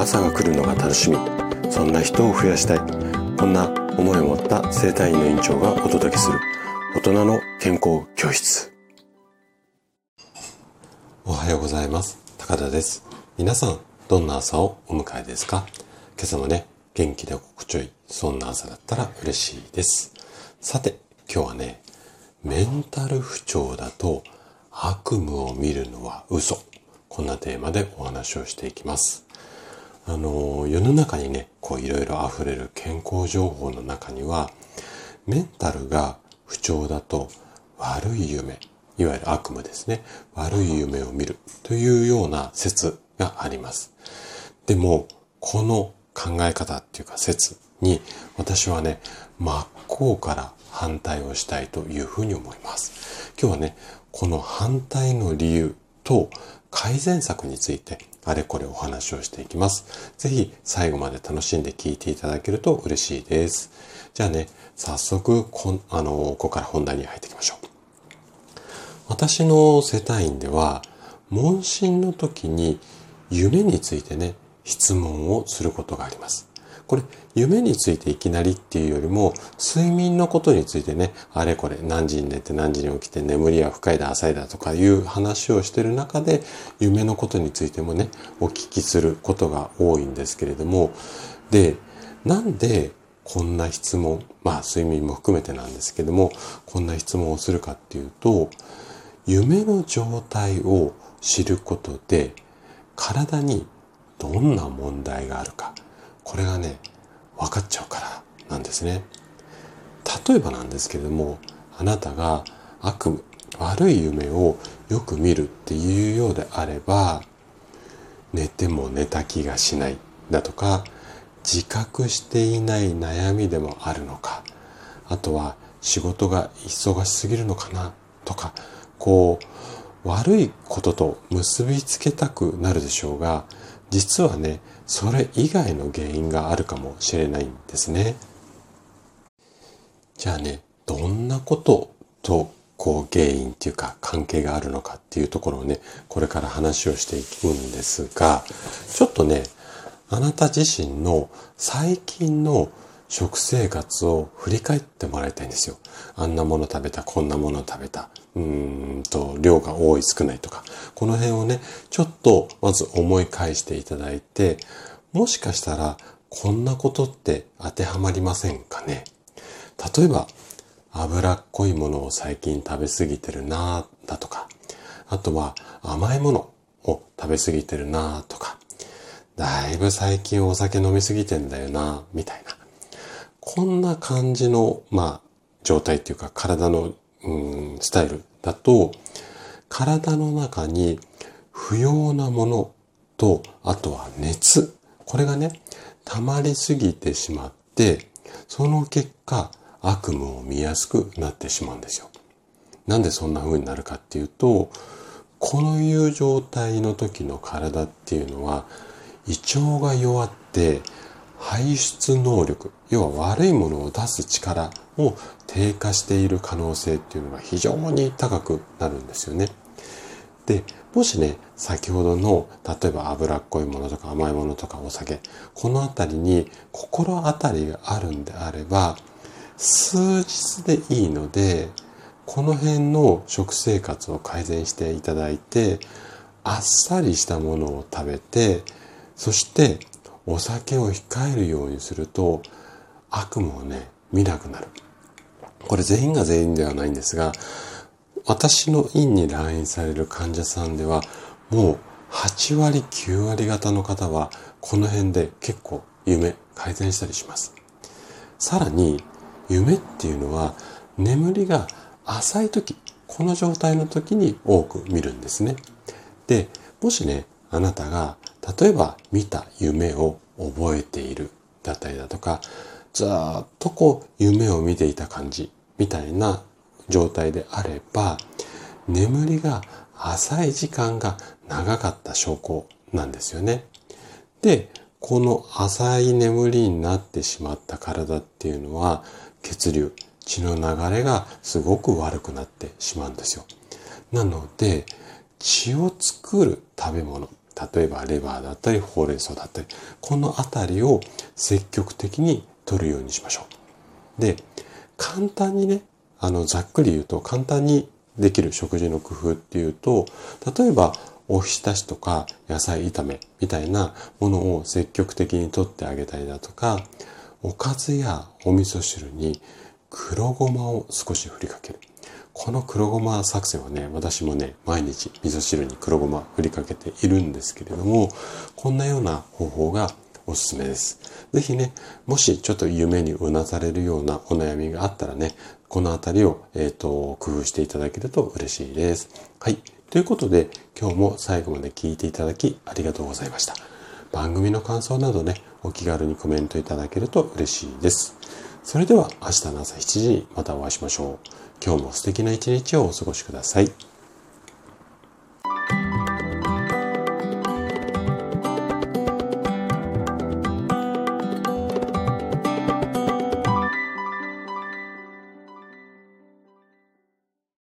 朝が来るのが楽しみ。そんな人を増やしたい。こんな思いを持った生体院の院長がお届けする。大人の健康教室。おはようございます。高田です。皆さんどんな朝をお迎えですか？今朝もね元気で心地よいそんな朝だったら嬉しいです。さて今日はねメンタル不調だと悪夢を見るのは嘘。こんなテーマでお話をしていきます。あの世の中にねこういろいろ溢れる健康情報の中にはメンタルが不調だと悪い夢いわゆる悪夢ですね悪い夢を見るというような説があります。でもこの考え方っていうか説に私はね真っ向から反対をしたいというふうに思います。今日はねこの反対の理由と改善策についてあれこれお話をしていきます。ぜひ最後まで楽しんで聞いていただけると嬉しいです。じゃあね、早速こ、あの、ここから本題に入っていきましょう。私の世帯院では、問診の時に夢についてね、質問をすることがあります。これ、夢についていきなりっていうよりも、睡眠のことについてね、あれこれ何時に寝て何時に起きて眠りは深いだ浅いだとかいう話をしてる中で、夢のことについてもね、お聞きすることが多いんですけれども、で、なんでこんな質問、まあ睡眠も含めてなんですけども、こんな質問をするかっていうと、夢の状態を知ることで、体にどんな問題があるか、これがね、分かっちゃうからなんですね。例えばなんですけれども、あなたが悪夢、悪い夢をよく見るっていうようであれば、寝ても寝た気がしないだとか、自覚していない悩みでもあるのか、あとは仕事が忙しすぎるのかなとか、こう、悪いことと結びつけたくなるでしょうが、実はね、それ以外の原因があるかもしれないんですね。じゃあね、どんなこととこう原因っていうか関係があるのかっていうところをね、これから話をしていくんですが、ちょっとね、あなた自身の最近の食生活を振り返ってもらいたいんですよ。あんなもの食べた、こんなもの食べた、うんと、量が多い少ないとか、この辺をね、ちょっとまず思い返していただいて、もしかしたら、こんなことって当てはまりませんかね？例えば、脂っこいものを最近食べ過ぎてるなぁ、だとか、あとは甘いものを食べ過ぎてるなぁ、とか、だいぶ最近お酒飲み過ぎてんだよなぁ、みたいな。こんな感じの、まあ、状態っていうか体の、うん、スタイルだと、体の中に不要なものと、あとは熱。これがね、溜まりすぎてしまって、その結果、悪夢を見やすくなってしまうんですよ。なんでそんな風になるかっていうと、こういう状態の時の体っていうのは、胃腸が弱って、排出能力、要は悪いものを出す力を低下している可能性っていうのが非常に高くなるんですよね。で、もしね、先ほどの、例えば脂っこいものとか甘いものとかお酒、このあたりに心当たりがあるんであれば、数日でいいので、この辺の食生活を改善していただいて、あっさりしたものを食べて、そしてお酒を控えるようにすると悪夢をね、見なくなる。これ全員が全員ではないんですが、私の院に来院される患者さんでは、もう8割、9割方の方は、この辺で結構夢改善したりします。さらに、夢っていうのは、眠りが浅い時、この状態の時に多く見るんですね。で、もしね、あなたが例えば見た夢を覚えているだったりだとか、ずっとこう夢を見ていた感じみたいな状態であれば、眠りが浅い時間が長かった証拠なんですよね。で、この浅い眠りになってしまった体っていうのは血流、血の流れがすごく悪くなってしまうんですよ。なので、血を作る食べ物、例えばレバーだったりほうれん草だったり、このあたりを積極的に取るようにしましょう。で、簡単にね、あの、ざっくり言うと簡単にできる食事の工夫っていうと、例えばおひたしとか野菜炒めみたいなものを積極的にとってあげたりだとか、おかずやお味噌汁に黒ごまを少し振りかける。この黒ごま作戦はね、私もね、毎日味噌汁に黒ごま振りかけているんですけれども、こんなような方法がおすすめです。ぜひね、もしちょっと夢にうなされるようなお悩みがあったらね、このあたりを、えっ、ー、と、工夫していただけると嬉しいです。はい。ということで、今日も最後まで聞いていただきありがとうございました。番組の感想などね、お気軽にコメントいただけると嬉しいです。それでは明日の朝7時にまたお会いしましょう。今日も素敵な一日をお過ごしください。